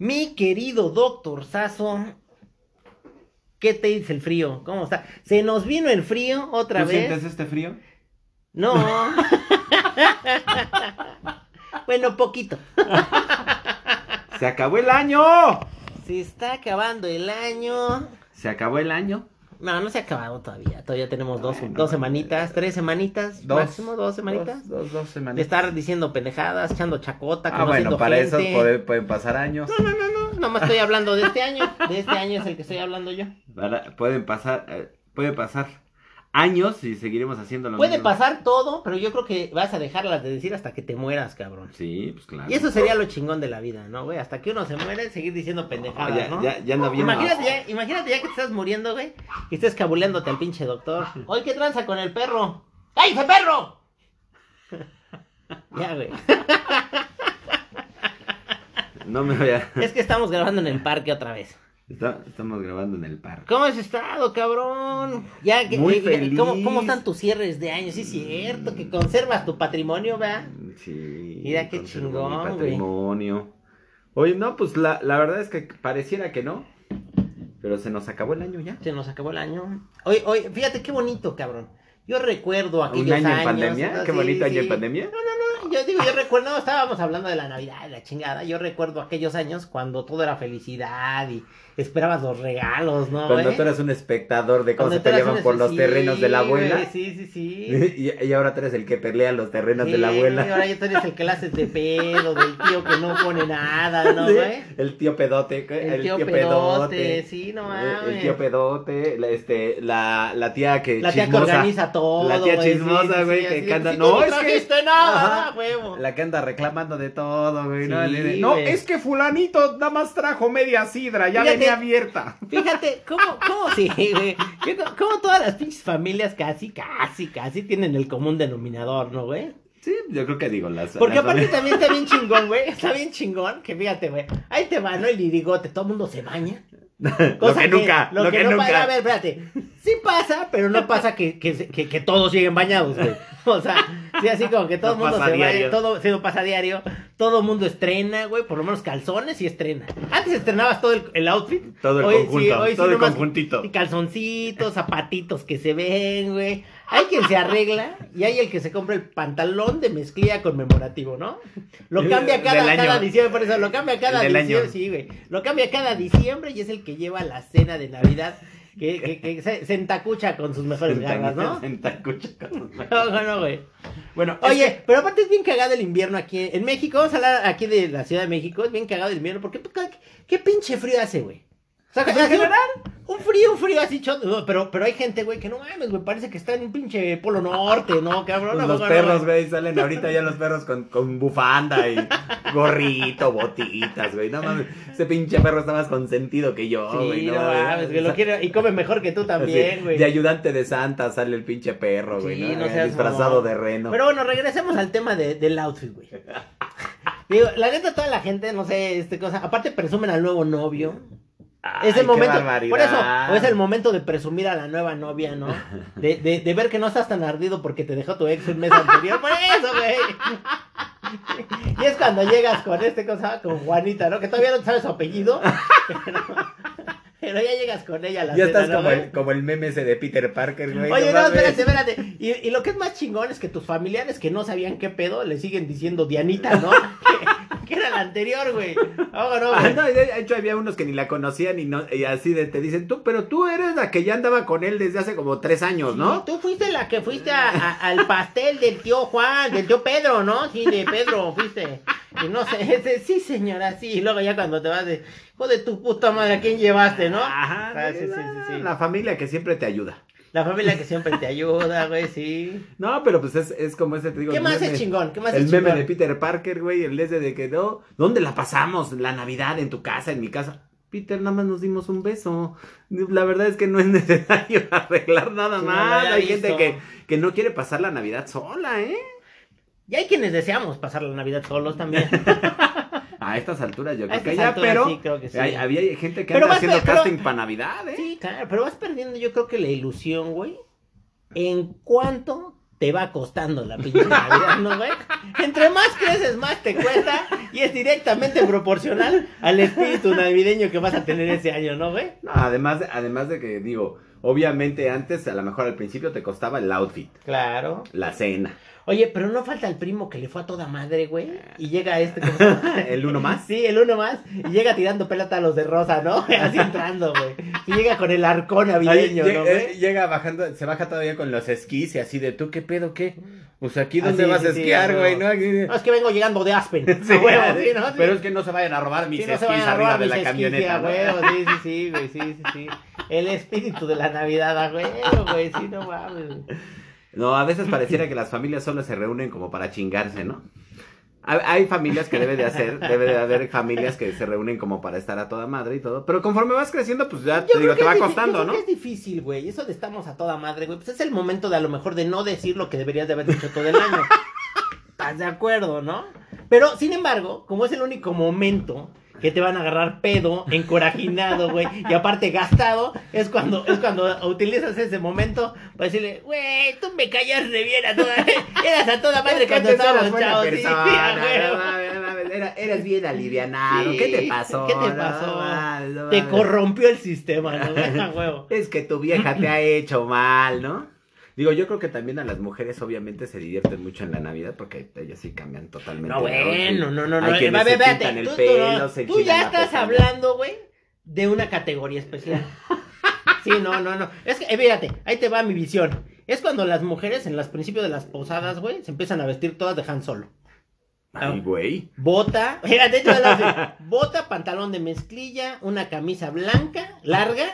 Mi querido doctor Sazo, ¿qué te dice el frío? ¿Cómo está? Se nos vino el frío otra ¿Tú vez. sientes este frío? No. bueno, poquito. ¡Se acabó el año! Se está acabando el año. ¿Se acabó el año? No, no se ha acabado todavía. Todavía tenemos dos, Bueno, dos semanitas, tres semanitas, Dos. máximo dos semanitas. Dos, dos, dos De semanitas. estar diciendo pendejadas, echando chacota, Ah, bueno, para eso gente. pueden, pueden pasar años. No, no, no, no, nomás estoy hablando de este año. De este año es el que estoy hablando yo. Para- pueden pasar, eh, puede pasar años y seguiremos haciendo lo Puede mismo. pasar todo, pero yo creo que vas a dejarlas de decir hasta que te mueras, cabrón. Sí, pues claro. Y eso sería lo chingón de la vida, ¿no, güey? Hasta que uno se muere, seguir diciendo pendejadas, Oh, ya, ¿no? ya, ya ando bien. Imagínate ya, imagínate ya que te estás muriendo, güey, y estés cabuleándote al pinche doctor. Oye, ¿qué tranza con el perro? ¡Ay, ese perro! ya, güey. No me voy a... Es que estamos grabando en el parque otra vez. Está- estamos grabando en el parque. ¿Cómo has estado, cabrón? Ya, Muy eh, feliz. ¿cómo, ¿Cómo están tus cierres de año? Sí, es cierto, que conservas tu patrimonio, ¿verdad? Sí. Mira qué chingón, mi güey. patrimonio. Oye, no, pues la, la verdad es que pareciera que no. Pero se nos acabó el año ya. Se nos acabó el año. Oye, oye, fíjate qué bonito, cabrón. Yo recuerdo aquellos ¿Un año en pandemia? ¿no? Qué Sí, bonito año sí. en pandemia. No, no, no, yo digo, yo recuerdo, estábamos hablando de la Navidad, de la chingada. Yo recuerdo aquellos años cuando todo era felicidad y esperabas los regalos, ¿no? Cuando güey? tú eras un espectador de cómo se peleaban por los sí, terrenos de la abuela. güey, Sí, sí, sí. Y, y ahora tú eres el que pelea los terrenos de la abuela. Ahora ya tú eres el que le haces de pedo, del tío que no pone nada, ¿no, Sí, güey? El tío pedote. El, tío, pedote, sí, no El- mames. El tío pedote, la, este, la, la tía que La tía que chismosa, organiza todo. La tía chismosa, güey, que canta, "Si tú "No, no es que-" nada. huevo. La que anda reclamando de todo, güey. ¿no? Sí, Le de, no, güey. es que fulanito nada más trajo media sidra, ya Fíjate. venía abierta. Fíjate, ¿cómo, cómo sí, güey? Cómo todas las pinches familias casi, casi, casi tienen el común denominador, ¿no, güey? Sí, yo creo que digo las. Porque las aparte también está bien chingón, güey. Está bien chingón que fíjate, güey. Ahí te va, ¿no? El lirigote, todo el mundo se baña. lo Cosa que nunca, lo, lo que, que no nunca. pasa, a ver, espérate. Sí pasa, pero no pasa que, que, todos lleguen bañados, güey. O sea, sí, así como que todo el No mundo se diario. todo, sí, no pasa diario. Todo el mundo estrena, güey, por lo menos calzones y estrena. Antes estrenabas todo el, el outfit. Todo el Hoy sí, conjunto, sí todo el conjuntito. Y calzoncitos, zapatitos que se ven, güey. Hay quien se arregla y hay el que se compra el pantalón de mezclilla conmemorativo, ¿no? Lo cambia cada, diciembre, por eso lo cambia cada diciembre, año. sí, güey. Lo cambia cada diciembre y es el que lleva la cena de Navidad que, que, que se, se entacucha con sus mejores garras, ¿no? En tacucha con- No, no, no, güey. Bueno, es Oye, pero aparte es bien cagado el invierno aquí en México. Vamos a hablar aquí de la Ciudad de México. Es bien cagado el invierno. porque ¿qué, qué pinche frío hace, güey? O sea, en así un- frío, un frío así choto. pero, pero hay gente, güey, que no mames, güey. Parece que está en un pinche polo norte, ¿no, cabrón? Pues ¿A los perros, güey, salen ahorita ya los perros con, con bufanda y gorrito, botitas, güey. No mames, ese pinche perro está más consentido que yo, Sí, güey. no, mames, que lo. Y come mejor que tú también, güey. De ayudante de Santa sale el pinche perro, güey. Sí, ¿no? no Eh, Disfrazado de reno. Pero bueno, regresemos al tema de, del outfit, güey. Digo, la neta, toda la gente, no sé, este cosa. Aparte, presumen al nuevo novio. Ay, es el momento, por eso, o es el momento de presumir a la nueva novia, ¿no? De, de, de ver que no estás tan ardido porque te dejó tu ex un mes anterior, por eso, güey. Y es cuando llegas con este cosa, con Juanita, ¿no? Que todavía no sabes su apellido. Pero, pero ya llegas con ella a la Ya cena, estás ¿no, como güey? el, como el meme ese de Peter Parker, güey. Oye, no, mames. espérate, espérate. Y, y lo que es más chingón es que tus familiares que no sabían qué pedo le siguen diciendo Dianita, ¿no? que, era la anterior, güey. Ah, no, Ah, de hecho había unos que ni la conocían y, no, y así de, te dicen, tú, pero tú eres la que ya andaba con él desde hace como tres años, Sí, ¿no? tú fuiste la que fuiste a- a- al pastel del tío Juan, del tío Pedro, ¿no? Sí, de Pedro fuiste. Y no sé, ese, sí, señora, sí. Y luego ya cuando te vas de, hijo de tu puta madre, ¿a quién llevaste, no? Ajá, Ah, sí, sí, sí, sí. La familia que siempre te ayuda. La familia que siempre te ayuda, güey, sí. No, pero pues es, es como ese, te digo. ¿Qué más meme- es chingón? ¿Qué más El es meme chingón? de Peter Parker, güey, el ese de que no, ¿dónde la pasamos? La Navidad, en tu casa, en mi casa. Peter, nada más nos dimos un beso. La verdad es que no es necesario arreglar nada Sí, más. Hay gente que, que no quiere pasar la Navidad sola, ¿eh? Y hay quienes deseamos pasar la Navidad solos también. A estas alturas yo creo que ya, alturas pero sí, creo que sí. hay- había gente que Pero anda vas haciendo pero- casting para Navidad, ¿eh? Sí, claro, pero vas perdiendo yo creo que la ilusión, güey, en cuanto te va costando la pinche Navidad, ¿no, güey? Entre más creces, más te cuesta y es directamente proporcional al espíritu navideño que vas a tener ese año, ¿no, güey? No, además, además de que, digo, obviamente antes, a lo mejor al principio te costaba el outfit, Claro. la cena. Oye, pero no falta el primo que le fue a toda madre, güey. Y llega este. ¿cómo? ¿El uno más? Sí, el uno más. Y llega tirando pelota a los de rosa, ¿no? Así entrando, güey. Y llega con el arcón navideño, Ahí, ¿no, eh, llega bajando, se baja todavía con los esquís y así de, ¿tú qué pedo, qué? Pues aquí, Ah, ¿dónde sí, vas sí, a esquiar, güey? ¿no? No, es que vengo llegando de Aspen. Sí, a huevo, sí, sí, ¿no? Pero es que no se vayan a robar mis no esquís arriba de la camioneta. sí, a huevo, sí, sí, sí, güey, sí, sí, sí. El espíritu de la Navidad, a huevo, güey, sí, no mames. No, a veces pareciera que las familias solo se reúnen como para chingarse, ¿no? Hay, familias que debe de hacer, debe de haber familias que se reúnen como para estar a toda madre y todo, pero conforme vas creciendo, pues ya te digo, te va costando, yo ¿no? que es difícil, güey. Eso de estamos a toda madre, güey. Pues es el momento de a lo mejor de no decir lo que deberías de haber dicho todo el año. ¿Estás de acuerdo, no? Pero, sin embargo, como es el único momento que te van a agarrar pedo, encorajinado, güey, y aparte gastado, es cuando, es cuando utilizas ese momento para decirle, güey, tú me callas re bien a toda, eras a toda madre cuando estábamos chavos, sí, no no era- eras bien alivianado. Sí, ¿Qué te pasó? ¿Qué te No pasó? mames, no Te corrompió el sistema, ¿no? Es que tu vieja te ha hecho mal, ¿no? Digo, yo creo que también a las mujeres obviamente se divierten mucho en la Navidad porque ellas sí cambian totalmente. No, bueno, no, no, no. Hay ve, se pintan el tú, pelo, no, se tú ya estás hablando, güey, de una categoría especial. Sí, no, no, no. Es que, eh, fíjate, ahí te va mi visión. Es cuando las mujeres en los principios de las posadas, güey, se empiezan a vestir todas de Han Solo. Ay, güey. Bota, fíjate, bota, pantalón de mezclilla, una camisa blanca, larga,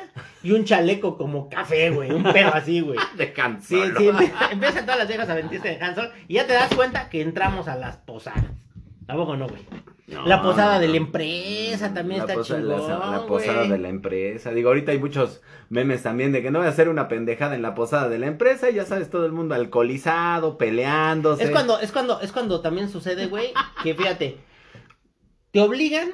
y un chaleco como café, güey, un pedo así, güey. De Han Sí, sí, empieza- todas las viejas a vestirse de Solo y ya te das cuenta que entramos a las posadas. Tampoco no, güey. No, la posada no, de la empresa también La está chingón, la, la posada de la empresa. Digo, ahorita hay muchos memes también de que no voy a hacer una pendejada en la posada de la empresa y ya sabes, todo el mundo alcoholizado, peleándose. Es cuando, es cuando, es cuando también sucede, güey, que fíjate, te obligan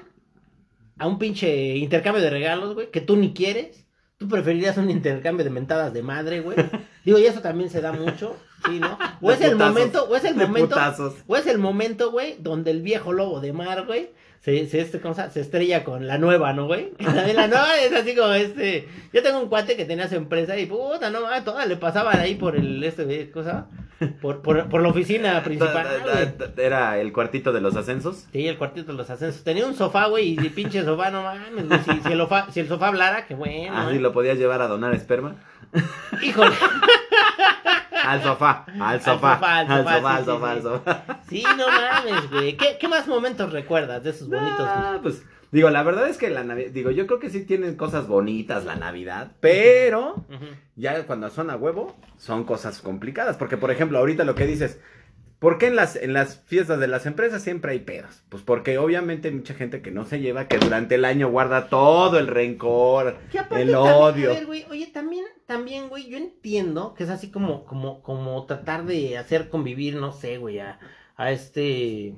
a un pinche intercambio de regalos, güey, que tú ni quieres. Tú preferirías un intercambio de mentadas de madre, güey. Digo, y eso también se da mucho, ¿sí, no? O De es el momento, o es el momento, putazos. o es el momento, güey, donde el viejo lobo de mar, güey, se, se, este, ¿cómo se, estrella con la nueva, ¿no, güey? También la nueva es así como este. Yo tengo un cuate que tenía su empresa y puta, no mames, todas le pasaban ahí por el, este, güey, ¿cómo se llama? Por, por, por la oficina principal, Era el cuartito de los ascensos. Sí, el cuartito de los ascensos. Tenía un sofá, güey, y pinche sofá, no mames, güey. Si, si el, ofa- si el sofá hablara, qué bueno. Así ¿eh? lo podías llevar a donar esperma. Híjole. Al sofá, al sofá, al sofá, al sofá, sí, al sofá. Sí, no mames, güey. ¿Qué, ¿Qué más momentos recuerdas de esos bonitos? Ah, pues digo, la verdad es que la Navidad, digo, yo creo que sí tienen cosas bonitas la Navidad, pero ya cuando son a huevo son cosas complicadas, porque por ejemplo, ahorita lo que dices, ¿por qué en las en las fiestas de las empresas siempre hay pedos? Pues porque obviamente hay mucha gente que no se lleva, que durante el año guarda todo el rencor, el también, odio. A ver, güey, oye, también, también, güey, yo entiendo que es así como, como, como tratar de hacer convivir, no sé, güey, a, a este,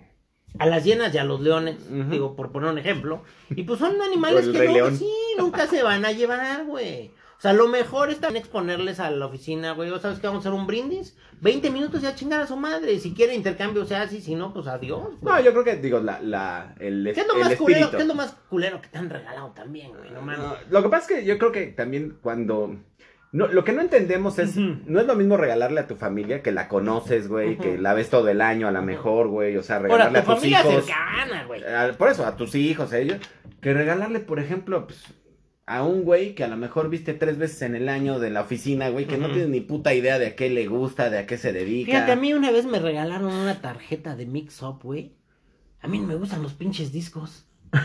a las hienas y a los leones, digo, por poner un ejemplo, y pues son animales que no, sí, nunca se van a llevar, güey. O sea, lo mejor es también exponerles a la oficina, güey, o sabes que vamos a hacer un brindis, 20 minutos y a chingar a su madre, si quiere intercambio, sea así, si no, pues adiós, güey. No, yo creo que digo la la el, ¿Qué es lo el más culero? espíritu. ¿Qué es lo más culero que te han regalado también, güey? No mames. No, lo que pasa es que yo creo que también cuando... No, lo que no entendemos es, no es lo mismo regalarle a tu familia que la conoces, güey, que la ves todo el año a la Ujú. mejor, güey, o sea, Ahora, regalarle tu a tus familia hijos. cercana, güey. a- por eso, a tus hijos, a ellos, que regalarle, por ejemplo, pues, a un güey que a lo mejor viste tres veces en el año de la oficina, güey, que no tiene ni puta idea de a qué le gusta, de a qué se dedica. Fíjate, a mí una vez me regalaron una tarjeta de Mix Up, güey. A mí no me gustan los pinches discos.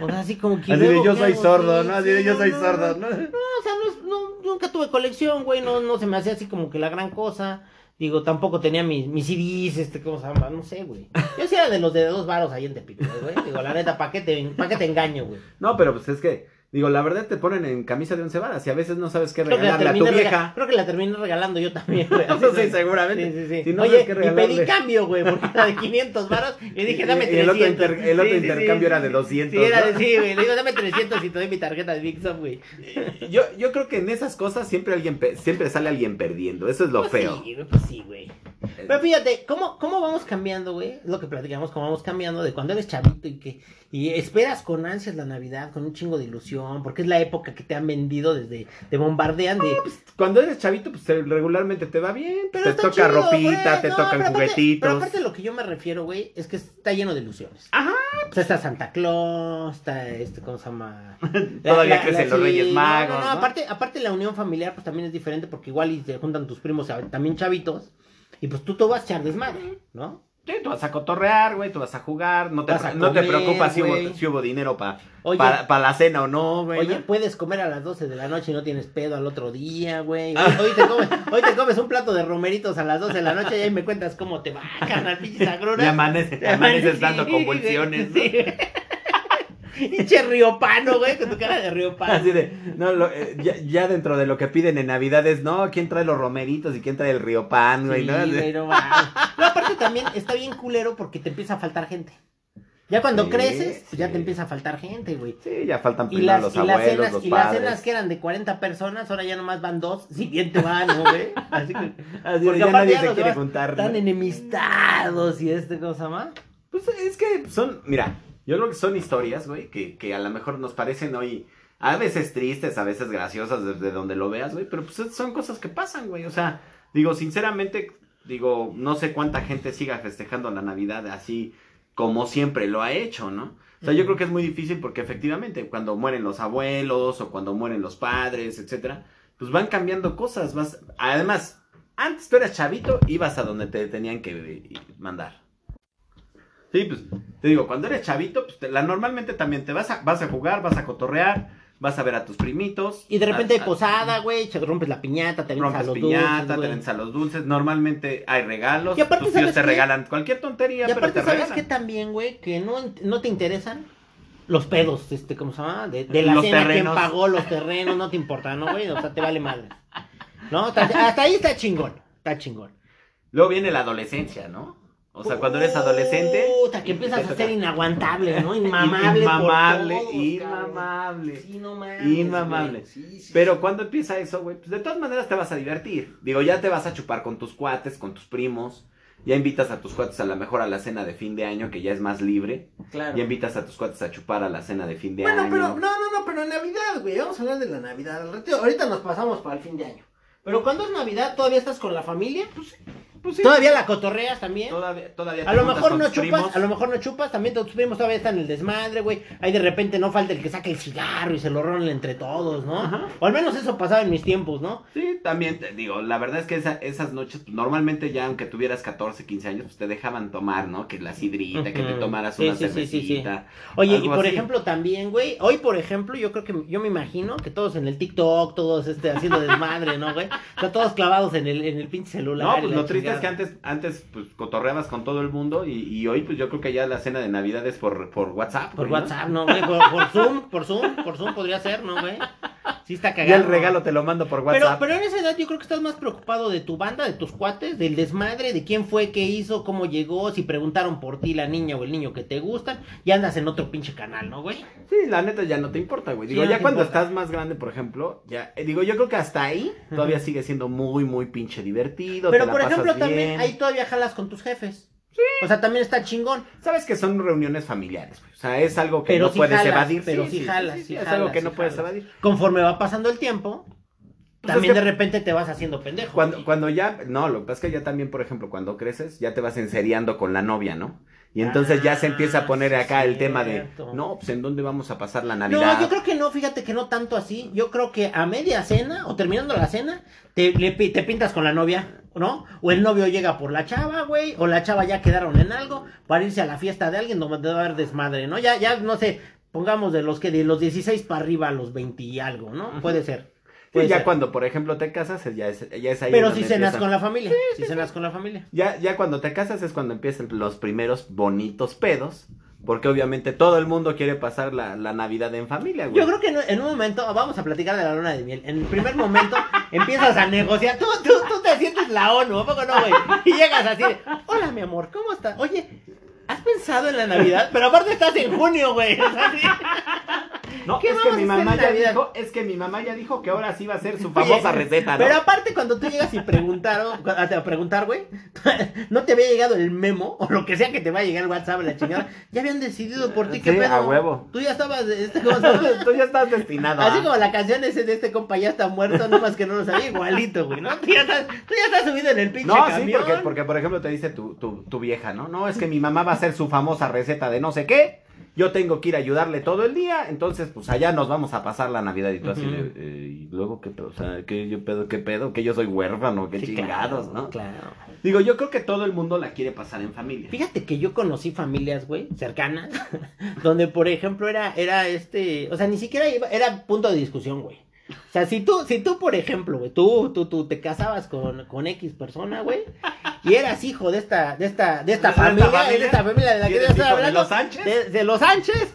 O sea, así como que. Así de yo ¿qué soy hago? sordo, ¿no? Así sí, de yo soy no, sordo, No, ¿no? O sea, no, nunca tuve colección, güey. No, no se me hacía así como que la gran cosa. Digo, tampoco tenía mis, mis CDs, este, ¿cómo se llama? No sé, güey. Yo sí era de los de dos varos ahí en Tepito, güey. Digo, la neta, ¿para qué, te, pa' qué te engaño, güey? No, pero pues es que Digo, la verdad te ponen en camisa de once varas y a veces no sabes qué Creo regalarle a tu vieja. creo que la terminé regalando yo también, güey. así, Sí, seguramente. Sí, sí, sí. Si no Oye, sabes qué y pedí cambio, güey, porque era de 500 varos. Y dije, dame Y el 300. otro inter- el otro intercambio era de 200, Sí, era ¿no? de, sí, güey. Le digo, dame 300 y te doy mi tarjeta de Big Shop, güey. Yo, yo creo que en esas cosas siempre alguien siempre sale alguien perdiendo. Eso es lo Pues feo. Sí, pues sí, güey. Pero fíjate, ¿cómo, cómo vamos cambiando, güey? Es lo que platicamos, cómo vamos cambiando de cuando eres chavito y que y esperas con ansias la Navidad, con un chingo de ilusión, porque es la época que te han vendido desde, te bombardean de... Cuando eres chavito, pues eh, regularmente te va bien. Pero te toca chido, ropita, güey. te No, tocan pero aparte- juguetitos. Pero aparte lo que yo me refiero, güey, es que está lleno de ilusiones. Ajá. O sea, está Santa Claus, está este, ¿cómo se llama? Todavía crecen los Reyes Magos, No, no, ¿no? aparte, aparte la unión familiar, pues también es diferente porque igual y se juntan tus primos también chavitos. Y pues tú te vas a echar desmadre, ¿no? Sí, tú vas a cotorrear, güey, tú vas a jugar, no te, Vas a no te comer, preocupas si hubo, si hubo dinero para Oye. la cena o no, güey. Oye, puedes comer a las 12 de la noche y no tienes pedo al otro día, güey. Ah. Hoy, te comes, hoy te comes un plato de romeritos a las 12 de la noche y ahí me cuentas cómo te va, carnal, pinches agruras. Y amanece- amaneces Sí, dando convulsiones, ¿no? sí. Pinche riopano, güey, con tu cara de riopano. Así de, no, lo- eh, ya, ya dentro de lo que piden en Navidad es, no, ¿quién trae los romeritos y quién trae el río pan, güey? Sí, ¿no? güey, no aparte también está bien culero porque te empieza a faltar gente. Ya cuando Sí, creces, pues ya sí. te empieza a faltar gente, güey. Sí, ya faltan Y primero las, los y las cenas, los y las cenas que eran de 40 personas, ahora ya nomás van dos. Si bien te van, ¿no, güey? Así que. Así Porque ya nadie ya se quiere juntar. Están ¿no? enemistados y este cosa más. Pues es que son, mira, yo creo que son historias, güey, que, que a lo mejor nos parecen hoy a veces tristes, a veces graciosas desde donde lo veas, güey, pero pues son cosas que pasan, güey. O sea, digo, sinceramente, digo, no sé cuánta gente siga festejando la Navidad así como siempre lo ha hecho, ¿no? O sea, yo creo que es muy difícil porque efectivamente cuando mueren los abuelos o cuando mueren los padres, etcétera, pues van cambiando cosas, vas, además, antes tú eras chavito, ibas a donde te tenían que mandar. Sí, pues te digo, cuando eres chavito, pues te- la, normalmente también te vas a, vas a jugar, vas a cotorrear, vas a ver a tus primitos. Y de repente hay posada, güey, te rompes la piñata, te avientas a Rompes los piñata, dulces, te vendes a los dulces. Normalmente hay regalos. Y aparte, tus tíos ¿sabes te qué? regalan cualquier tontería, Y pero aparte, te ¿sabes regalan. qué también, güey? Que no, no te interesan los pedos, este, ¿cómo se llama? De, de la Los cena, terrenos. quién pagó los terrenos, no te importa, ¿no, güey? O sea, te vale madre. ¿No? Hasta, hasta ahí está chingón, está chingón. Luego viene la adolescencia, ¿no? O sea, cuando eres adolescente. Puta, que empiezas a ser inaguantable, ¿no? Inmamable. Inmamable, por todos, inmamable. Sí, no mames, Inmamable. Sí, sí, Pero sí. cuando empieza eso, güey, pues de todas maneras te vas a divertir. Digo, ya te vas a chupar con tus cuates, con tus primos. Ya invitas a tus cuates a lo mejor a la cena de fin de año, que ya es más libre. Claro. Ya invitas a tus cuates a chupar a la cena de fin de Bueno, año. pero no, no, no, pero en Navidad, güey. Vamos a hablar de la Navidad. Ahorita nos pasamos para el fin de año. Pero cuando es Navidad, todavía estás con la familia. Pues, Pues sí. todavía la cotorreas también. Todavía, todavía A te lo juntas mejor no chupas, primos. a lo mejor no chupas, también tus primos todavía están en el desmadre, güey. Ahí de repente no falta el que saque el cigarro y se lo rolen entre todos, ¿no? Ajá. O al menos eso pasaba en mis tiempos, ¿no? Sí, también te digo, la verdad es que esa- esas noches, pues, normalmente ya aunque tuvieras 14, 15 años, pues te dejaban tomar, ¿no? Que la sidrita, que te tomaras Sí, una sí, sí, sí, sí. cervecita. Oye, y por así. ejemplo también, güey, hoy por ejemplo, yo creo que, yo me imagino que todos en el TikTok, todos este, haciendo desmadre, ¿no, güey? O sea, todos clavados en el, en el pinche celular. No, pues lo triste es que antes, antes pues cotorreabas con todo el mundo y, y hoy pues yo creo que ya la cena de Navidad es por, por WhatsApp. Por güey, ¿no? WhatsApp, ¿no, güey? Por, por Zoom, por Zoom, por Zoom podría ser, ¿no, güey? Sí está cagado. Ya el regalo te lo mando por WhatsApp. pero en esa edad yo creo que estás más preocupado de tu banda, de tus cuates, del desmadre, de quién fue, qué hizo, cómo llegó, si preguntaron por ti la niña o el niño que te gustan, y andas en otro pinche canal, ¿no, güey? Sí, la neta ya no te importa, güey. Sí, Digo, no ya cuando importa. estás más grande, por ejemplo, ya, eh, digo, yo creo que hasta ahí todavía sigue siendo muy, muy pinche divertido. Pero te la por pasas ejemplo también ahí todavía jalas con tus jefes. Sí. O sea, también está chingón. Sabes que son reuniones familiares, güey. O sea, es algo que Pero no sí puedes jalas, evadir. pero sí jalas, sí es jalas, algo que sí no puedes evadir. Conforme va pasando el tiempo, Pues también es que- de repente te vas haciendo pendejo. Cuando, güey. cuando ya, no, lo que pasa es que ya también, por ejemplo, cuando creces, ya te vas enseriando con la novia, ¿no? Y entonces ya se empieza a poner Ah, acá sí, el tema de, no, pues en dónde vamos a pasar la Navidad. No, yo creo que no, fíjate que no tanto así. Yo creo que a media cena o terminando la cena, te, le te pintas con la novia, ¿no? O el novio llega por la chava, güey, o la chava ya quedaron en algo para irse a la fiesta de alguien donde va a haber desmadre, ¿no? Ya, ya, no sé, pongamos de los que de los 16 para arriba a los 20 y algo, ¿no? Puede ser. Sí, puede ya ser. cuando, por ejemplo, te casas, ya es, ya es ahí Pero si cenas con la familia, si cenas con la familia. Ya, ya cuando te casas es cuando empiezan los primeros bonitos pedos, porque obviamente todo el mundo quiere pasar la, la Navidad en familia, güey. Yo creo que en, en un momento, vamos a platicar de la luna de miel. En el primer momento empiezas a negociar. Tú, tú, tú te sientes la ONU, ¿a poco no, güey? Y llegas así de, hola, mi amor, ¿cómo estás? Oye, ¿has pensado en la Navidad? Pero aparte estás en junio, güey. Sí. No, ¿Qué es que mi mamá ya Navidad? dijo, es que mi mamá ya dijo que ahora sí va a ser su famosa Oye, receta, ¿no? Pero aparte, cuando tú llegas y preguntaron, a preguntar, güey, no te había llegado el memo, o lo que sea que te va a llegar el WhatsApp, la chingada, ya habían decidido por ti, qué Sí, pedo. a huevo. Tú ya estabas, este. Tú ya estás destinado. Así a- como la canción ese de este compa ya está muerto, no más que no lo sabía, igualito, güey, ¿no? Tú ya estás, tú ya estás subido en el pinche No, sí, camión. porque, porque por ejemplo te dice tu, tu, tu vieja, ¿no? No, es que mi mamá va a hacer su famosa receta de no sé qué. Yo tengo que ir a ayudarle todo el día, entonces pues allá nos vamos a pasar la Navidad y tú así eh, y luego qué pedo, o sea, qué yo pedo, qué pedo, que yo soy huérfano, qué Sí, chingados, claro, ¿no? Claro. Digo, yo creo que todo el mundo la quiere pasar en familia. Fíjate que yo conocí familias, güey, cercanas, donde, por ejemplo, era, era este, o sea, ni siquiera iba, era punto de discusión, güey. O sea, si tú, si tú, por ejemplo, güey, tú, tú, tú te casabas con, con X persona, güey, y eras hijo de esta, de esta, de esta ¿De esta familia, de esta familia de la ¿Y que yo eres estoy hijo de hablando, los Sánchez? de, de los Sánchez,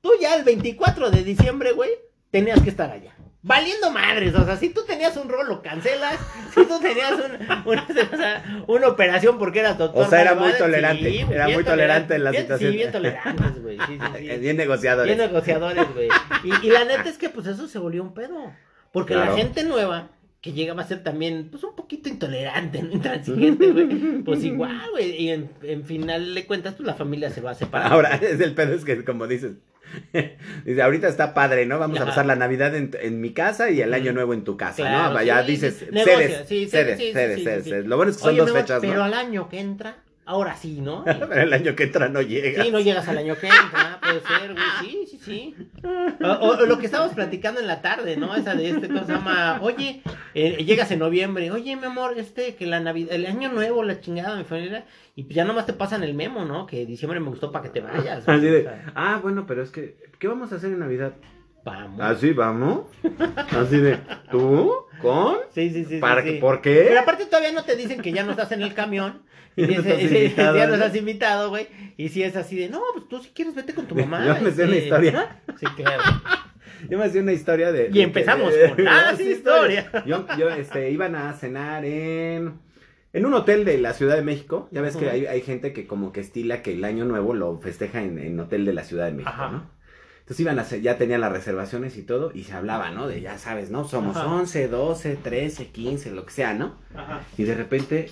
tú ya el 24 de diciembre, güey, tenías que estar allá. Valiendo madres, o sea, si tú tenías un rol, lo cancelas. Si tú tenías un- una, sea, una operación porque eras doctor. O sea, era muy madre, tolerante, sí, era muy tolerante en la bien- situación. Sí, bien tolerantes, güey. Sí, sí, sí. Bien negociadores. Bien negociadores, güey. Y, y la neta es que, pues, eso se volvió un pedo. Porque Claro. la gente nueva, que llegaba a ser también, pues, un poquito intolerante, intransigente, güey. Pues igual, güey. Y en, en final de cuentas, pues, la familia se va a separar. Ahora, es el pedo es que como dices, dice, ahorita está padre, ¿no? Vamos a pasar la Navidad en, en mi casa y el año nuevo en tu casa, Claro, ¿no? Ya sí, dices, sí, negocia, cedes, sí, cedes, sí, sí, cedes, sí, cedes, sí. cedes. Lo bueno es que son Oye, dos fechas, Pero ¿no? al año que entra, ahora sí, ¿no? Pero el año que entra no llega. Sí, no llegas al año que entra, puede ser, güey, sí, sí, sí. O, lo que estábamos platicando en la tarde, ¿no? Esa de este, ¿cómo se llama? Oye, eh, llegas en noviembre, oye, mi amor, este, que la Navidad, el año nuevo, la chingada, mi familia, y pues ya nomás te pasan el memo, ¿no? Que diciembre me gustó para que te vayas. Así de, ah, bueno, pero es que, ¿qué vamos a hacer en Navidad? Vamos. Así vamos. Así de, ¿tú? ¿Con? Sí, sí, sí. ¿Para sí, sí. ¿Por qué? Pero aparte todavía no te dicen que ya no estás en el camión. Y Ya no dice, estás sí, invitado, ya no ¿no? estás invitado, güey. Y si es así de, no, pues tú si quieres vete con tu mamá. Yo me sé una historia. Sí, claro. Yo me hacía una historia de... Y empezamos de- con las sí, historias. Yo, yo, este, iban a cenar en... En un hotel de la Ciudad de México. Ya ves que hay, hay gente que como que estila que el año nuevo lo festeja en, en hotel de la Ciudad de México, Ajá. ¿no? Entonces iban a ya tenían las reservaciones y todo, y se hablaba, ¿no? De ya sabes, ¿no? Somos Ajá. 11, 12, 13, 15, lo que sea, ¿no? Ajá. Y de repente,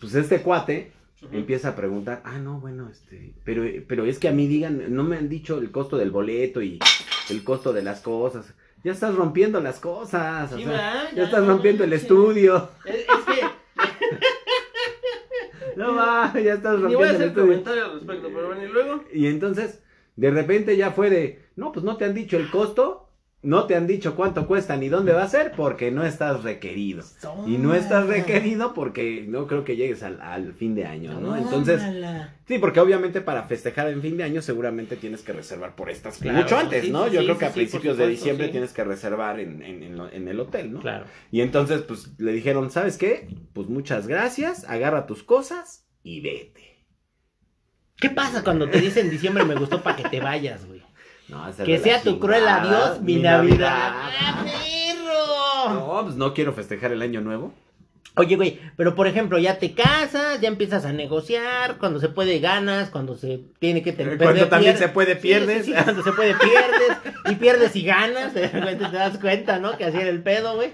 pues este cuate Ujú. empieza a preguntar, ah, no, bueno, este, pero, pero es que a mí digan, no me han dicho el costo del boleto y el costo de las cosas. Ya estás rompiendo las cosas, o Sí, sea, ¿verdad? ya, Ya, estás no rompiendo el manches. estudio. Es, es que No va, ya estás Ni voy a rompiendo el hacer estudio. comentario al respecto, pero bueno, y luego. Y entonces, de repente ya fue de, no, pues no te han dicho el costo, no te han dicho cuánto cuesta ni dónde va a ser porque no estás requerido. Y no estás requerido porque no creo que llegues al, al fin de año, ¿no? Entonces, sí, porque obviamente para festejar en fin de año seguramente tienes que reservar por estas Claro, mucho antes, sí, ¿no? sí, Yo sí, creo que a principios de diciembre tienes que reservar en, en- en lo- en el hotel, ¿no? Claro. Y entonces, pues le dijeron, ¿sabes qué? Pues muchas gracias, agarra tus cosas y vete. ¿Qué pasa cuando te dicen diciembre me gustó para que te vayas, güey? No, Que sea tu cruel adiós, mi Navidad. ¡Ah, perro! No, pues no quiero festejar el año nuevo. Oye, güey, pero por ejemplo, ya te casas, ya empiezas a negociar, cuando se puede ganas, cuando se tiene que tener Cuando también se puede, pierdes. cuando se puede pierdes y pierdes y ganas, te das cuenta, ¿no? Que así era el pedo, güey.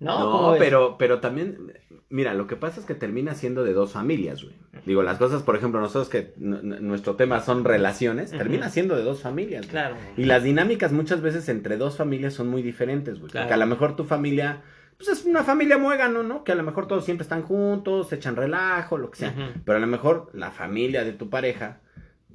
No, ¿cómo No, pero, pero también, mira, lo que pasa es que termina siendo de dos familias, güey. Digo, las cosas, por ejemplo, nosotros que nuestro tema son relaciones, termina siendo de dos familias. güey. Claro. Y las dinámicas muchas veces entre dos familias son muy diferentes, güey. Claro. Porque a lo mejor tu familia, pues es una familia muégano, ¿no? Que a lo mejor todos siempre están juntos, se echan relajo, lo que sea. Pero a lo mejor la familia de tu pareja,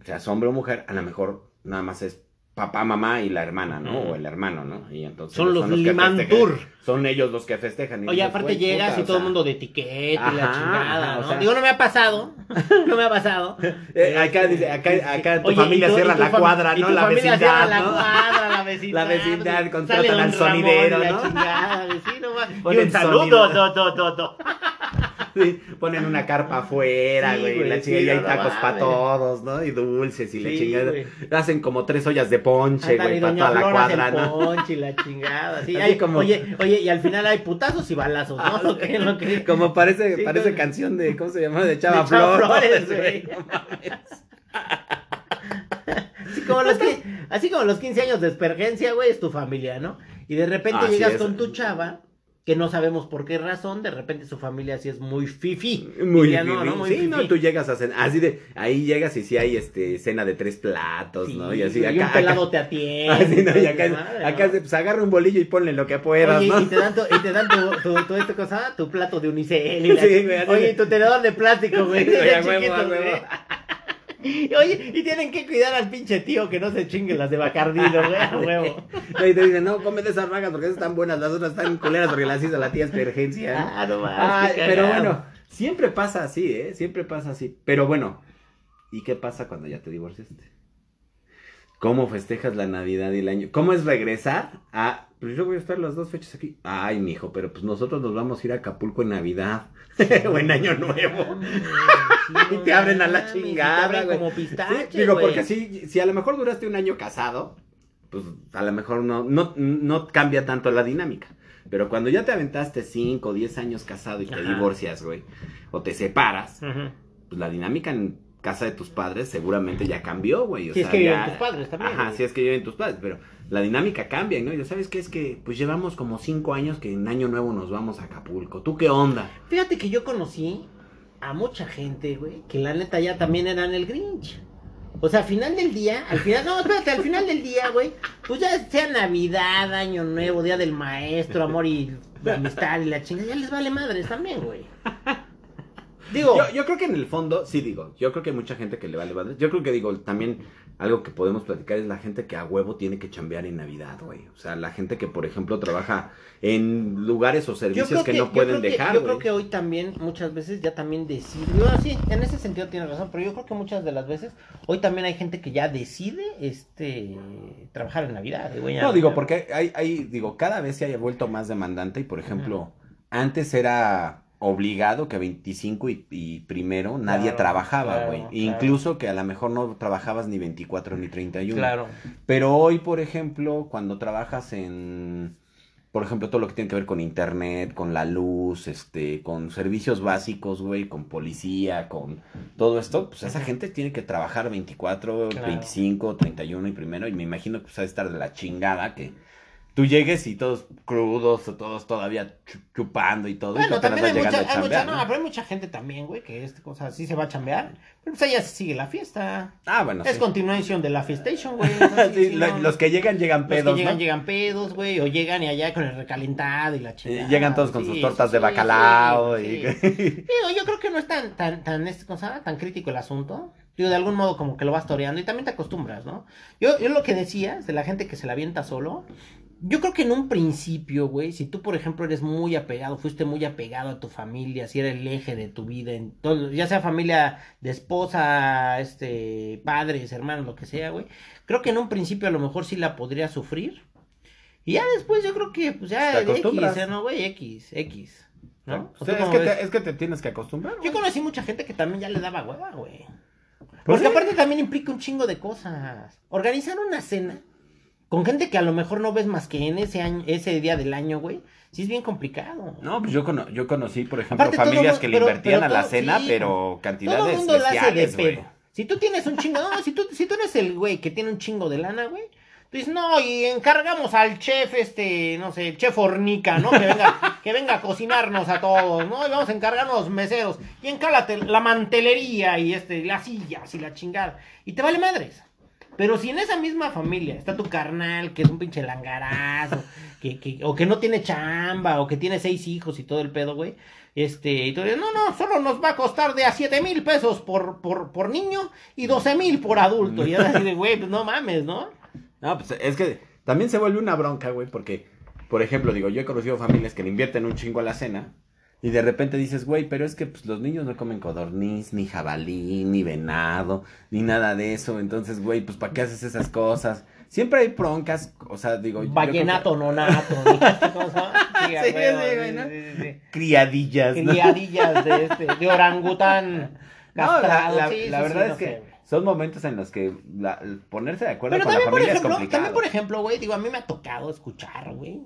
seas hombre o mujer, a lo mejor nada más es papá, mamá y la hermana, ¿no? O el hermano, ¿no? Y entonces Son los que Limantur. festejan. Son ellos los que festejan. y Oye, dices, aparte llegas puta, y todo el sea, mundo de etiqueta y la Ajá, chingada, ajá, o ¿no? sea- Digo, no me ha pasado, no me ha pasado. eh, acá dice, acá, acá tu Oye, familia y tu- cierra y tu la fam- cuadra, y ¿no? tu La familia vecindad, cierra la ¿no? cuadra, la vecindad. La vecindad, pues, contratan al Ramón sonidero, y la ¿no? chingada, güey, sí, no más. Y Ponen un saludo. Sí, ponen una carpa afuera, Sí, güey. güey, la chingada y hay tacos para todos, ¿no? Y dulces y la chingada. güey. Hacen como tres ollas de ponche, Ándale, güey, para toda la cuadra, ¿no? ponche y la chingada. Sí, Así hay- como- Oye, oye, y al final hay putazos y balazos, ¿no? Lo que, lo que... Como parece, parece canción de, ¿cómo se llama? De Chava, De Chava Flores, Flores, güey. Así como, los que, así como los 15 años de espergencia, güey, es tu familia, ¿no? Y de repente Así llegas es. con tu chava, que no sabemos por qué razón, de repente su familia sí es muy fifi. Muy Diría, no. ¿no? Muy sí, no, tú llegas a cenar, así de, ahí llegas y sí hay este cena de tres platos, Sí, ¿no? Y así acá, un pelado acá- te atiende. así, ¿no? Y acá, tu madre, acá ¿no? se- pues agarra un bolillo y ponle lo que puedas, Oye, ¿no? y te dan tu, y te dan tu, tu, tu, este cosa, tu plato de unicel. y la- Sí, güey, así Oye, y tu tenedor de plástico, güey. A huevo, huevo. Oye, y tienen que cuidar al pinche tío que no se chingue las de Bacardino, güey, a huevo. No, y te dicen, no, come de esas ragas porque esas están buenas, las otras están culeras porque las hizo la tía Espergencia. ¿no? Ah, no mames, Ah, pero bueno, siempre pasa así, ¿eh? Siempre pasa así. Pero bueno, ¿y qué pasa cuando ya te divorciaste? ¿Cómo festejas la Navidad y el año? ¿Cómo es regresar a... Pues yo voy a estar las dos fechas aquí. Ay, mijo, pero pues nosotros nos vamos a ir a Acapulco en Navidad o en Año Nuevo. Sí, Y te abren a la chingada, abren güey. como pistache, Sí, digo, porque si, si a lo mejor duraste un año casado, pues a lo mejor no, no, no cambia tanto la dinámica. Pero cuando ya te aventaste 5 o 10 años casado y te Ajá. divorcias, güey, o te separas, pues la dinámica en casa de tus padres seguramente ya cambió, güey. o Si es sea, que viven ya- tus padres también, Ajá, güey. si es que viven tus padres, pero la dinámica cambia, ¿no? Ya sabes que es que, pues llevamos como 5 años que en Año Nuevo nos vamos a Acapulco. ¿Tú qué onda? Fíjate que yo conocí a mucha gente, güey, que la neta ya también eran el Grinch. O sea, al final del día, al final, no, espérate, al final del día, güey, pues ya sea Navidad, Año Nuevo, Día del Maestro, amor y amistad y la chingada, ya les vale madres también, güey. Digo, Yo, yo creo que en el fondo, sí digo, yo creo que hay mucha gente que le vale madre. Yo creo que digo, también algo que podemos platicar es la gente que a huevo tiene que chambear en Navidad, güey. O sea, la gente que, por ejemplo, trabaja en lugares o servicios que, que, no pueden que- dejar, Yo güey. creo que hoy también muchas veces ya también decide, yo, sí, en ese sentido tienes razón, pero yo creo que muchas de las veces hoy también hay gente que ya decide este trabajar en Navidad, güey. No, digo, porque hay, hay, digo, cada vez se haya vuelto más demandante y, por ejemplo, antes era obligado que 25 y, y primero nadie Claro, trabajaba, güey. claro. Incluso que a lo mejor no trabajabas ni 24 ni 31. Claro. Pero hoy, por ejemplo, cuando trabajas en, por ejemplo, todo lo que tiene que ver con internet, con la luz, este, con servicios básicos, güey, con policía, con todo esto, pues esa gente tiene que trabajar 24, Claro. 25, 31 y primero, y me imagino que pues de estar de la chingada que tú llegues y todos crudos, o todos todavía chu- chupando y todo, y Bueno, apenas también hay mucha, hay mucha, no, ¿no? pero hay mucha gente también, güey, que este cosa sí se va a chambear. Pero pues allá sigue la fiesta. Ah, bueno, Es sí. continuación de la Fiestation, güey. o sea, sí, Sí, lo- los que llegan, llegan los pedos, que llegan, llegan pedos, güey, o llegan y allá con el recalentado y la chingada. Llegan todos con sus tortas de bacalao y... Digo, yo creo que no es tan, tan, tan, este, cosa, tan crítico el asunto. Digo, de algún modo como que lo vas toreando y también te acostumbras, ¿no? Yo, yo lo que decías de la gente que se la avienta solo, yo creo que en un principio, güey, si tú, por ejemplo, eres muy apegado, fuiste muy apegado a tu familia, si era el eje de tu vida, en todo, ya sea familia de esposa, este, padres, hermanos, lo que sea, güey, creo que en un principio a lo mejor sí la podría sufrir. Y ya después yo creo que, pues ya, X. ¿eh? ¿no, güey? X, X. ¿no? ¿O sea, es, que te, es que te tienes que acostumbrar. Yo güey. conocí mucha gente que también ya le daba hueva, güey. Porque sí. aparte también implica un chingo de cosas. Organizar una cena con gente que a lo mejor no ves más que en ese año, ese día del año, güey, sí es bien complicado. No, pues yo, cono- yo conocí, por ejemplo, Aparte, familias que le invertían pero a la todo- cena, sí. pero cantidades mundo hace de pedo. Si tú tienes un chingo, no, si tú, si tú eres el güey que tiene un chingo de lana, güey, tú dices, no, y encargamos al chef, este, no sé, chef Hornica, ¿no? Que venga, que venga a cocinarnos a todos, ¿no? Y vamos a encargarnos meseros. Y encálate la mantelería y este, las sillas y la chingada. Y te vale madres. Pero si en esa misma familia está tu carnal, que es un pinche langarazo, que, que, o que no tiene chamba, o que tiene seis hijos y todo el pedo, güey. Este, y tú dices, no, no, solo nos va a costar de a siete mil pesos por, por, por niño y doce mil por adulto. Y es así de, güey, pues no mames, ¿no? No, pues es que también se vuelve una bronca, güey, porque, por ejemplo, digo, yo he conocido familias que le invierten un chingo a la cena, Y de repente dices, güey, pero es que pues, los niños no comen codorniz, ni jabalí, ni venado, ni nada de eso. Entonces, güey, pues ¿para qué haces esas cosas? Siempre hay broncas, o sea, digo... yo creo que- Vallenato, nonato. ¿no? Sí, Sí, güey, ¿no? sí. Criadillas, ¿no? Criadillas de este, de orangután. No, la, verdad es que sé. son momentos en los que la- ponerse de acuerdo Pero con la por familia es complicado. también, por ejemplo, güey, digo, a mí me ha tocado escuchar, güey.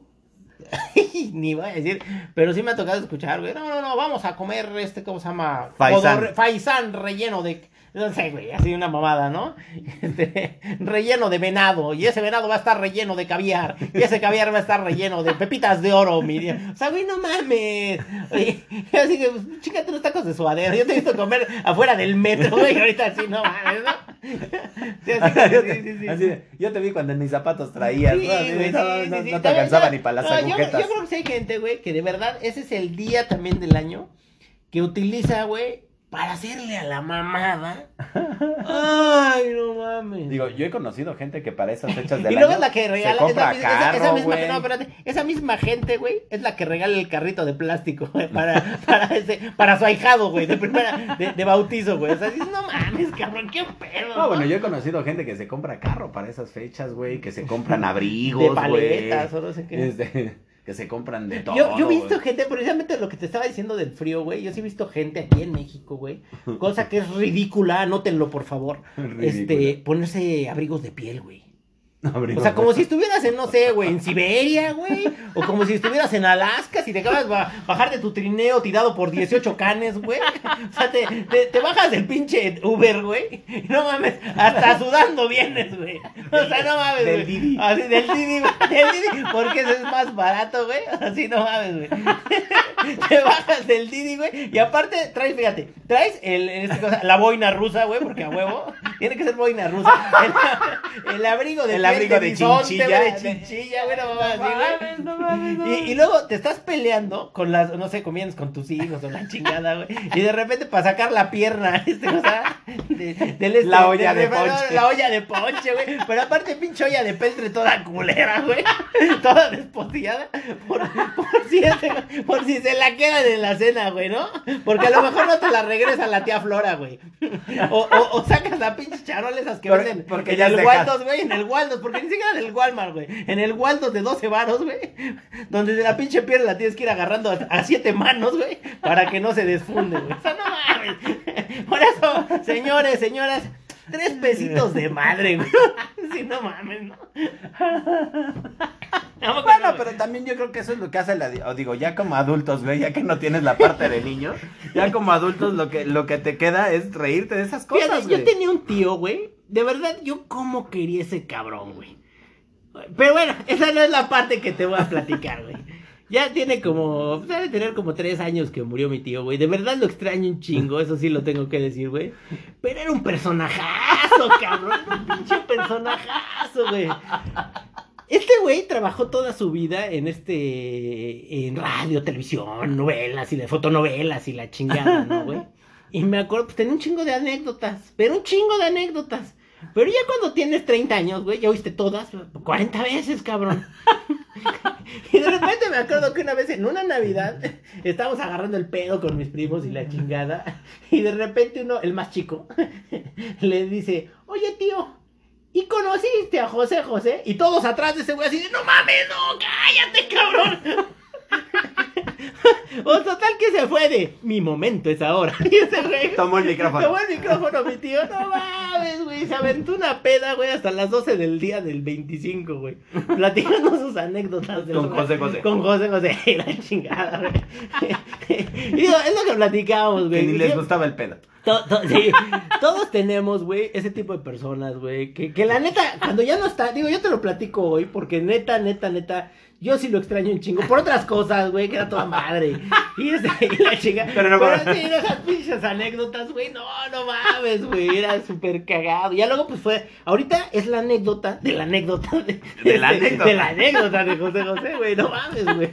Ni voy a decir, pero sí me ha tocado escuchar, güey. No, no, no, vamos a comer este, ¿cómo se llama? Faisán. Faisán relleno de. No sé, güey, así una mamada, ¿no? Este, relleno de venado. Y ese venado va a estar relleno de caviar. Y ese caviar va a estar relleno de pepitas de oro, mi O sea, güey, no mames. Oye, así que, pues, chícate unos tacos de suadero. Yo te he visto comer afuera del metro, güey. Ahorita así, no mames, ¿no? Sí, así, yo, sí, te, sí, sí, así yo te vi cuando ni zapatos traías, ¿no? Así no, no, no te alcanzaba ni para las no, yo, yo creo que sí hay gente, güey, que de verdad ese es el día también del año que utiliza, güey, para hacerle a la mamada. Ay, no mames. Digo, yo he conocido gente que para esas fechas del y luego año es la que regala, se compra esa, esa- esa carro, misma, güey. no, espérate, esa misma gente, güey, es la que regala el carrito de plástico, güey, para, para, ese, para su ahijado, güey, de primera, de, de bautizo, güey. O sea, dices, no mames, cabrón, qué pedo. No, bueno, yo he conocido gente que se compra carro para esas fechas, güey, que se compran abrigos, de güey. paletas o no sé qué. Este, que se compran de todo. Yo, yo he visto gente, precisamente lo que te estaba diciendo del frío, güey. Yo sí he visto gente aquí en México, güey. Cosa que es ridícula, anótenlo, por favor. Este, ponerse abrigos de piel, güey. O sea, como si estuvieras en, no sé, güey, en Siberia, güey. O como si estuvieras en Alaska, si te acabas de bajar de tu trineo tirado por 18 canes, güey. O sea, te, te, te bajas del pinche Uber, güey. No mames, hasta sudando vienes, güey. O sea, no mames, Del. Didi. Así, del Didi, güey. Del Didi, porque eso es más barato, güey. Así no mames, güey. Te bajas del Didi, güey. Y aparte traes, fíjate, traes el, este cosa, la boina rusa, güey, porque a huevo. Tiene que ser boina rusa. El, el abrigo de El de chinchilla. De chinchilla, güey, no mames, no mames, no Y, y luego te estás peleando con las, no sé, comienzas con tus hijos o la chingada, güey. Y de repente para sacar la pierna, este, o sea, de, del este- La olla de ponche. La olla de ponche, güey. Pero aparte, pinche olla de peltre toda culera, güey. Toda despostillada. Por, por, si ese- por si se la quedan en la cena, güey, ¿no? Porque a lo mejor no te la regresa la tía Flora, güey. O, o, o sacas la pinche charola esas que Por- venden porque en ya el Waldos, güey, en el Waldos, porque ni siquiera en el Walmart, güey. En el Waldos de 12 varos, güey. Donde de la pinche piel la tienes que ir agarrando a, a siete manos, güey, para que no se desfunde, güey. O sea, no mames. Por eso, señores, señoras, tres pesitos de madre, güey. Sí, no mames, ¿no? No, Bueno, pero también yo creo que eso es lo que hace la... o digo, ya como adultos, güey, ya que no tienes la parte de niño, ya como adultos lo que, lo que te queda es reírte de esas cosas, Fíjate, güey. yo tenía un tío, güey. De verdad, yo cómo quería ese cabrón, güey. Pero bueno, esa no es la parte que te voy a platicar, güey. Ya tiene como, debe tener como tres años que murió mi tío, güey. De verdad lo extraño un chingo, eso sí lo tengo que decir, güey. Pero era un personajazo, cabrón. Un pinche personajazo, güey. Este güey trabajó toda su vida en este, en radio, televisión, novelas y de fotonovelas y la chingada, ¿no, güey? Y me acuerdo, pues tenía un chingo de anécdotas, pero un chingo de anécdotas. Pero ya cuando tienes 30 años, güey, ya oíste todas 40 veces, cabrón. Y de repente me acuerdo que una vez en una Navidad estábamos agarrando el pedo con mis primos y la chingada. Y de repente uno, el más chico, le dice, oye tío, ¿y conociste a José José? Y todos atrás de ese güey así de, no mames, no, cállate, cabrón. O total que se fue de, mi momento es ahora. Y ese güey Tomó el micrófono. Tomó el micrófono mi tío, no mames, güey. Se aventó una peda, güey, hasta las 12 del día del 25, güey. Platicando sus anécdotas. del Con. José José. Con José José, la chingada, güey. Y es lo que platicábamos, Que güey. ni les gustaba el pedo. to- to- sí, todos tenemos, güey, ese tipo de personas, güey. Que, que la neta, cuando ya no está, digo, yo te lo platico hoy, porque neta, neta, neta, yo sí lo extraño un chingo. Por otras cosas, güey, que era toda madre. Y, ese, y la chinga. Pero no por- sí, esas pinches anécdotas, güey, no, no mames, güey, era súper cagado. Ya luego, pues fue, ahorita es la anécdota de la anécdota de, De la anécdota. de la anécdota de José José, güey, no mames, güey.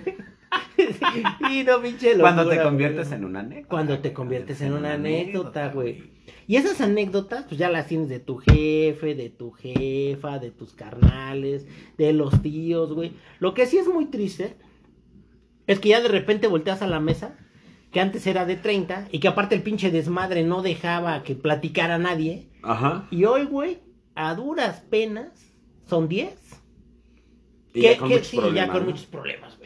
Y no, pinche Cuando locura, te conviertes güey. en una anécdota. Cuando te conviertes en una anécdota, güey. Y esas anécdotas, pues ya las tienes de tu jefe, de tu jefa, de tus carnales, de los tíos, güey. Lo que sí es muy triste es que ya de repente volteas a la mesa que antes era de 30 y que aparte el pinche desmadre no dejaba que platicara nadie. Ajá. Y hoy, güey, a duras penas son 10. Y que, ya con que muchos sí, problemas, ya con ¿no? muchos problemas, güey.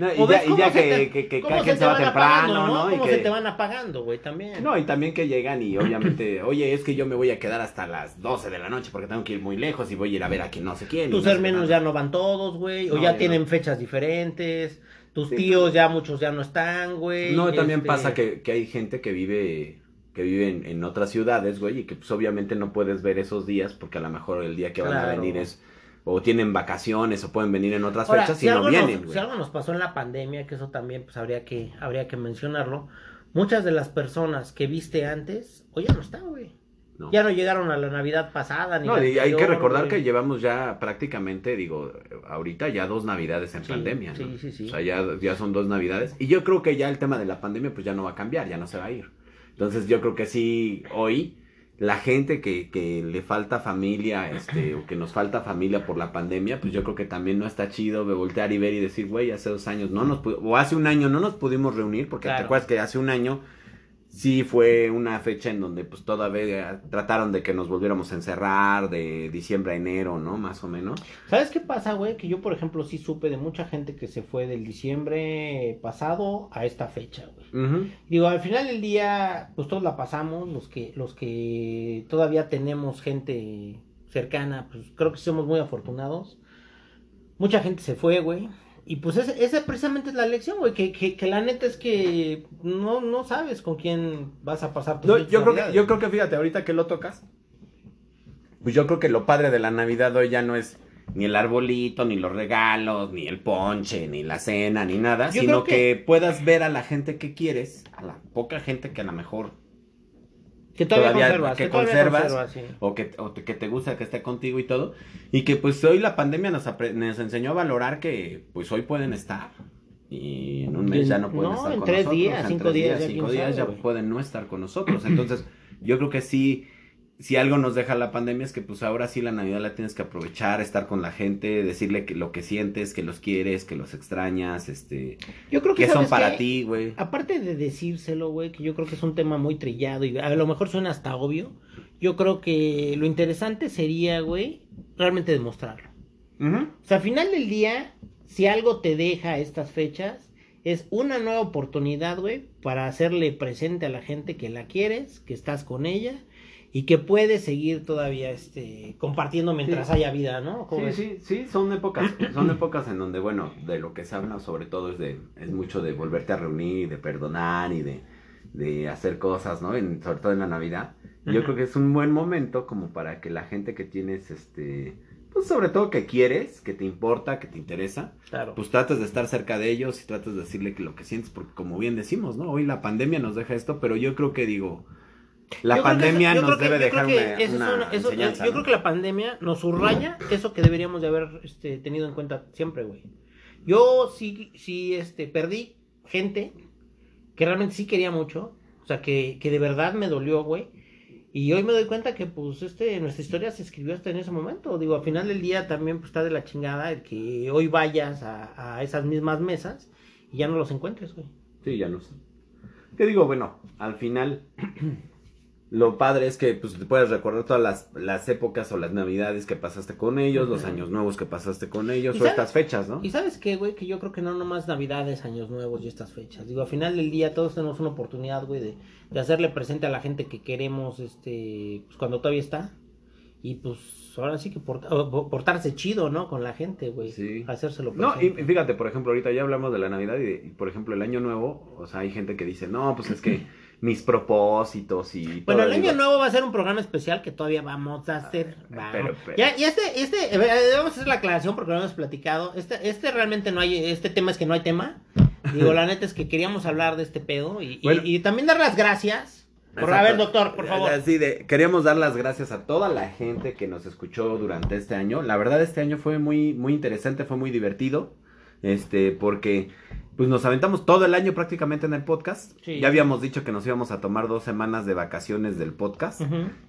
No, y ya, y ya que, te- que, que cada se quien te se va temprano, ¿no? Y Cómo que- se te van apagando, güey, también. No, y también que llegan y obviamente, oye, es que yo me voy a quedar hasta las 12 de la noche porque tengo que ir muy lejos y voy a ir a ver a quien no sé quién. y Tus no hermanos ya no van todos, güey, o No, ya ya tienen no. fechas diferentes. Tus Sí, tíos ya muchos ya no están, güey. No, también este, pasa que, que hay gente que vive que vive en, en otras ciudades, güey, y que pues obviamente no puedes ver esos días porque a lo mejor el día que van a venir es o tienen vacaciones o pueden venir en otras Ahora, fechas si y no vienen, nos, si algo nos pasó en la pandemia, que eso también pues habría que habría que mencionarlo, muchas de las personas que viste antes, hoy ya no están, güey. No. Ya no llegaron a la Navidad pasada ni No, y hay que recordar güey. que llevamos ya prácticamente, digo, ahorita ya dos navidades en Sí, pandemia, ¿no? sí, sí, sí. O sea, ya, ya son dos navidades. Y yo creo que ya el tema de la pandemia pues ya no va a cambiar, ya no se va a ir. Entonces yo creo que sí, hoy la gente que, que le falta familia, este, o que nos falta familia por la pandemia, pues yo creo que también no está chido de voltear y ver y decir, güey, hace dos años no nos o hace un año no nos pudimos reunir, porque te acuerdas que hace un año sí fue una fecha en donde pues todavía trataron de que nos volviéramos a encerrar de diciembre a enero, ¿no? Más o menos. ¿Sabes qué pasa, güey? Que yo, por ejemplo, sí supe de mucha gente que se fue del diciembre pasado a esta fecha, güey. Digo, al final del día, pues todos la pasamos, los que, los que todavía tenemos gente cercana, pues creo que somos muy afortunados. Mucha gente se fue, güey. Y pues esa precisamente es la lección, güey, que, que, que la neta es que no, no sabes con quién vas a pasar No, fiestas yo, creo que, yo creo que, fíjate, ahorita que lo tocas, pues yo creo que lo padre de la Navidad hoy ya no es ni el arbolito, ni los regalos, ni el ponche, ni la cena, ni nada, Yo sino que... que- puedas ver a la gente que quieres, a la poca gente que a lo mejor, Que todavía, todavía- conservas, que que todavía conservas, conservas, sí. o que, o te- que te gusta que esté contigo y todo, y que pues hoy la pandemia nos, nos enseñó a valorar que pues hoy pueden estar. Y en un mes ya no pueden No, estar con nosotros. días, en cinco tres días, ya cinco días sabe, ya pueden no estar con nosotros. Entonces, yo creo que sí, si algo nos deja la pandemia es que pues ahora sí la Navidad la tienes que aprovechar, estar con la gente, decirle que lo que sientes, que los quieres, que los extrañas, este, Yo creo que que son ¿sabes para ti, güey. Aparte de decírselo, güey, que yo creo que es un tema muy trillado y a lo mejor suena hasta obvio, yo creo que lo interesante sería, güey, realmente demostrarlo. Ujú. O sea, al final del día, si algo te deja estas fechas, es una nueva oportunidad, güey, para hacerle presente a la gente que la quieres, que estás con ella y que puedes seguir todavía este compartiendo mientras Sí. haya vida, ¿no? ¿Cómo Sí, ves? sí, sí, son épocas, son épocas en donde, bueno, de lo que se habla sobre todo es de, es mucho de volverte a reunir, de perdonar y de, de hacer cosas, ¿no? En, sobre todo en la Navidad. Yo creo que es un buen momento como para que la gente que tienes, este, pues sobre todo que quieres, que te importa, que te interesa, Claro. pues trates de estar cerca de ellos y trates de decirle que lo que sientes, porque como bien decimos, ¿no? Hoy la pandemia nos deja esto, pero yo creo que digo, la Yo que pandemia yo nos que- debe dejar que una, eso es una una- eso- enseñanza, Yo ¿no? creo que la pandemia nos subraya eso que deberíamos de haber este, tenido en cuenta siempre, güey. Yo sí, sí, este, perdí gente que realmente sí quería mucho, o sea, que, que de verdad me dolió, güey. Y hoy me doy cuenta que, pues, este, nuestra historia se escribió hasta en ese momento. Digo, al final del día también pues, está de la chingada el que hoy vayas a, a esas mismas mesas y ya no los encuentres, güey. Sí, ya no sé. ¿Qué digo? Bueno, al final, lo padre es que pues, puedes recordar todas las, las épocas o las navidades que pasaste con ellos, los años nuevos que pasaste con ellos, ¿Y o sabes- estas fechas, ¿no? Y sabes qué, güey, que yo creo que no nomás Navidades, Años Nuevos y estas fechas. Digo, al final del día todos tenemos una oportunidad, güey, de, de hacerle presente a la gente que queremos, este, pues cuando todavía está. Y pues ahora sí que port- portarse chido, ¿no? Con la gente, güey. Sí. Hacérselo No, y presente. y fíjate, por ejemplo, ahorita ya hablamos de la Navidad y, de- y, por ejemplo, el Año Nuevo, o sea, hay gente que dice, no, pues es que mis propósitos y... Bueno, todo", el año nuevo va a ser un programa especial que todavía vamos a hacer. Vamos. pero- pero- Ya, y este, este, eh, vamos a hacer la aclaración porque no hemos platicado. Este, este realmente no hay, este tema es que no hay tema. Digo, la neta es que queríamos hablar de este pedo y, y- también dar las gracias. Por, Exacto. a ver, doctor, por favor. Así de, queríamos dar las gracias a toda la gente que nos escuchó durante este año. La verdad, este año fue muy, muy interesante, fue muy divertido. Este, porque pues nos aventamos todo el año prácticamente en el podcast. Sí. Ya habíamos dicho que nos íbamos a tomar dos semanas de vacaciones del podcast.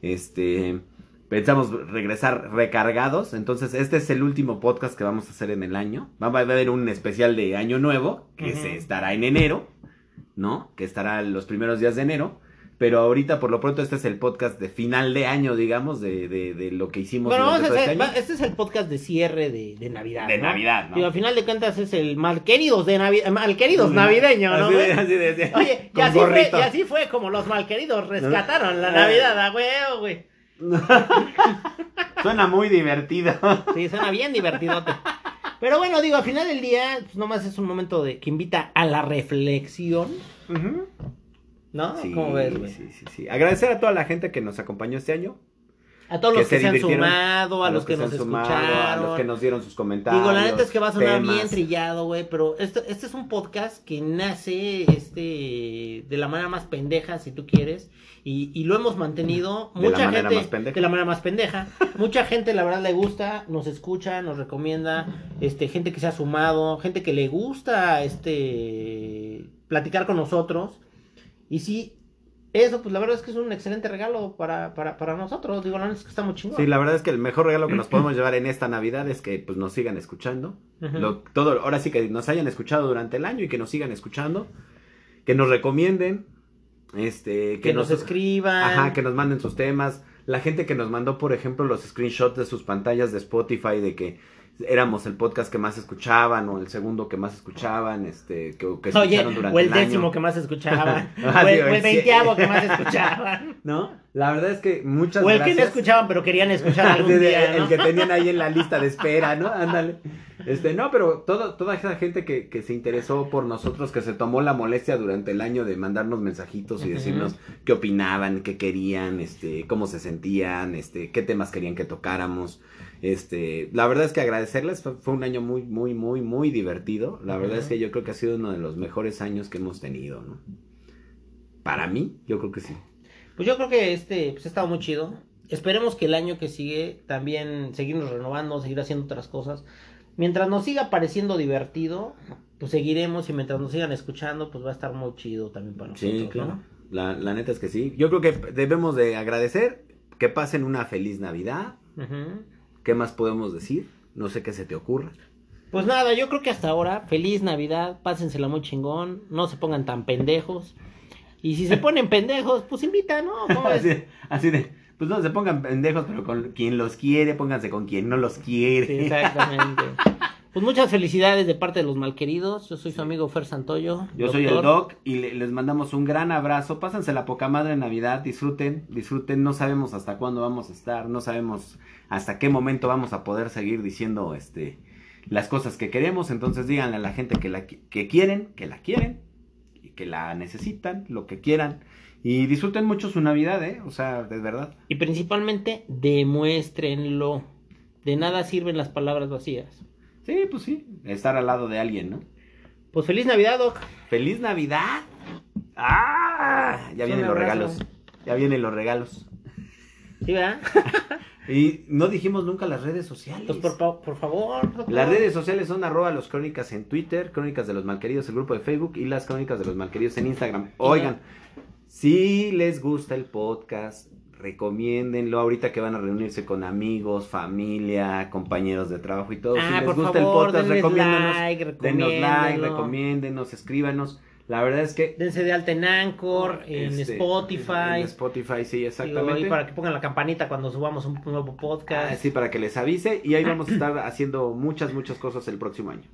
Este, pensamos regresar recargados. Entonces, este es el último podcast que vamos a hacer en el año. Va a haber un especial de año nuevo, que se estará en enero. ¿no? Que estará los primeros días de enero. Pero ahorita, por lo pronto, este es el podcast de final de año, digamos, de, de, de lo que hicimos Bueno, vamos a todo hacer, este este es el podcast de cierre de, de Navidad. De ¿no? Navidad, ¿no? Digo, al final de cuentas es el malqueridos de Navidad, malqueridos navideños, ¿no? Así de- güey? así de- así de- Oye, y así, fue, gorrito. y así fue como los malqueridos rescataron la. Navidad, a huevo, güey. Suena muy divertido. Sí, suena bien divertidote. Pero bueno, digo, al final del día, pues nomás es un momento de que invita a la reflexión, Ujú. ¿No? Sí, ¿Cómo ves, güey? sí, sí, sí. Agradecer a toda la gente que nos acompañó este año. A todos los Que que, se han sumado, a, los que, nos han sumado, escucharon. a los que nos dieron sus comentarios. Digo, la neta es que va a sonar temas. bien trillado, güey, pero este, este es un podcast que nace este de la manera más pendeja, si tú quieres, y, y lo hemos mantenido. De la Mucha manera gente, más pendeja. de la manera más pendeja. Mucha gente, la verdad, le gusta, nos escucha, nos recomienda, este, gente que se ha sumado, gente que le gusta, este, platicar con nosotros. Y sí, eso, pues la verdad es que es un excelente regalo para, para, para nosotros. Digo, la neta es que está muy chingón. Sí, la verdad es que el mejor regalo que nos podemos llevar en esta Navidad es que pues nos sigan escuchando. Lo- todo, ahora sí que nos hayan escuchado durante el año y que nos sigan escuchando. Que nos recomienden. Este, que, nos, escriban. Ajá, que nos manden sus temas. La gente que nos mandó, por ejemplo, los screenshots de sus pantallas de Spotify de que éramos el podcast que más escuchaban o el segundo que más escuchaban, este, que, que Oye, escucharon durante o el el año. décimo que más escuchaban. Ah, o, el, o el sí. veinteavo que más escuchaban. ¿no? La verdad es que muchas o el que no gracias. escuchaban pero querían escuchar algún día, El que tenían ahí en la lista de espera, ¿no? Ándale. Este, no, pero todo, toda esa gente que, que se interesó por nosotros, que se tomó la molestia durante el año de mandarnos mensajitos y decirnos qué opinaban, qué querían, este, cómo se sentían, este, qué temas querían que tocáramos. Este, la verdad es que agradecerles, fue, fue un año muy, muy, muy, muy divertido. La verdad es que yo creo que ha sido uno de los mejores años que hemos tenido, ¿no? Para mí, yo creo que sí. Pues yo creo que este pues, ha estado muy chido. Esperemos que el año que sigue también seguirnos renovando, seguir haciendo otras cosas. Mientras nos siga pareciendo divertido, pues seguiremos y mientras nos sigan escuchando, pues va a estar muy chido también para nosotros. Sí, claro. ¿no? La, la neta es que sí. Yo creo que debemos de agradecer que pasen una feliz Navidad. ¿Qué más podemos decir? No sé qué se te ocurra. Pues nada, yo creo que hasta ahora, feliz Navidad, pásensela muy chingón, no se pongan tan pendejos. Y si se ponen pendejos, pues invita, ¿no? Así, así de, pues no se pongan pendejos, pero con quien los quiere, pónganse con quien no los quiere. Sí, exactamente. Pues muchas felicidades de parte de los malqueridos. Yo soy su amigo Fer Santoyo. Yo soy el. Doc y le- les mandamos un gran abrazo. Pásense la poca madre en Navidad, disfruten, disfruten. No sabemos hasta cuándo vamos a estar, no sabemos hasta qué momento vamos a poder seguir diciendo este las cosas que queremos. Entonces díganle a la gente que la que quieren, que la quieren y que la necesitan, lo que quieran. Y disfruten mucho su Navidad, ¿eh? O sea, de verdad. Y principalmente, demuéstrenlo. De nada sirven las palabras vacías. Sí, pues sí, estar al lado de alguien, ¿no? Pues feliz Navidad, Doc. ¡Feliz Navidad! ¡Ah! Ya vienen los abrazo. regalos. Ya vienen los regalos. ¿Sí, verdad? Y no dijimos nunca las redes sociales. Pues por, por favor. doctor. Las redes sociales son arroba los crónicas en Twitter, crónicas de los malqueridos el grupo de Facebook y las crónicas de los malqueridos en Instagram. Oigan, si les gusta el podcast, recomiéndenlo ahorita que van a reunirse con amigos, familia, compañeros de trabajo y todo. Ah, si les por gusta favor, el podcast, recomiéndenos. like, denos like, recomiéndenos, escríbanos. La verdad es que Dense de alta en Anchor, en este, Spotify. En Spotify, sí, exactamente. y para que pongan la campanita cuando subamos un nuevo podcast. Ah, sí, para que les avise. Y ahí vamos a estar haciendo muchas, muchas cosas el próximo año.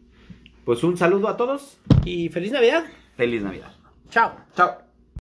Pues un saludo a todos. Y feliz Navidad. Feliz Navidad. Chao. Chao.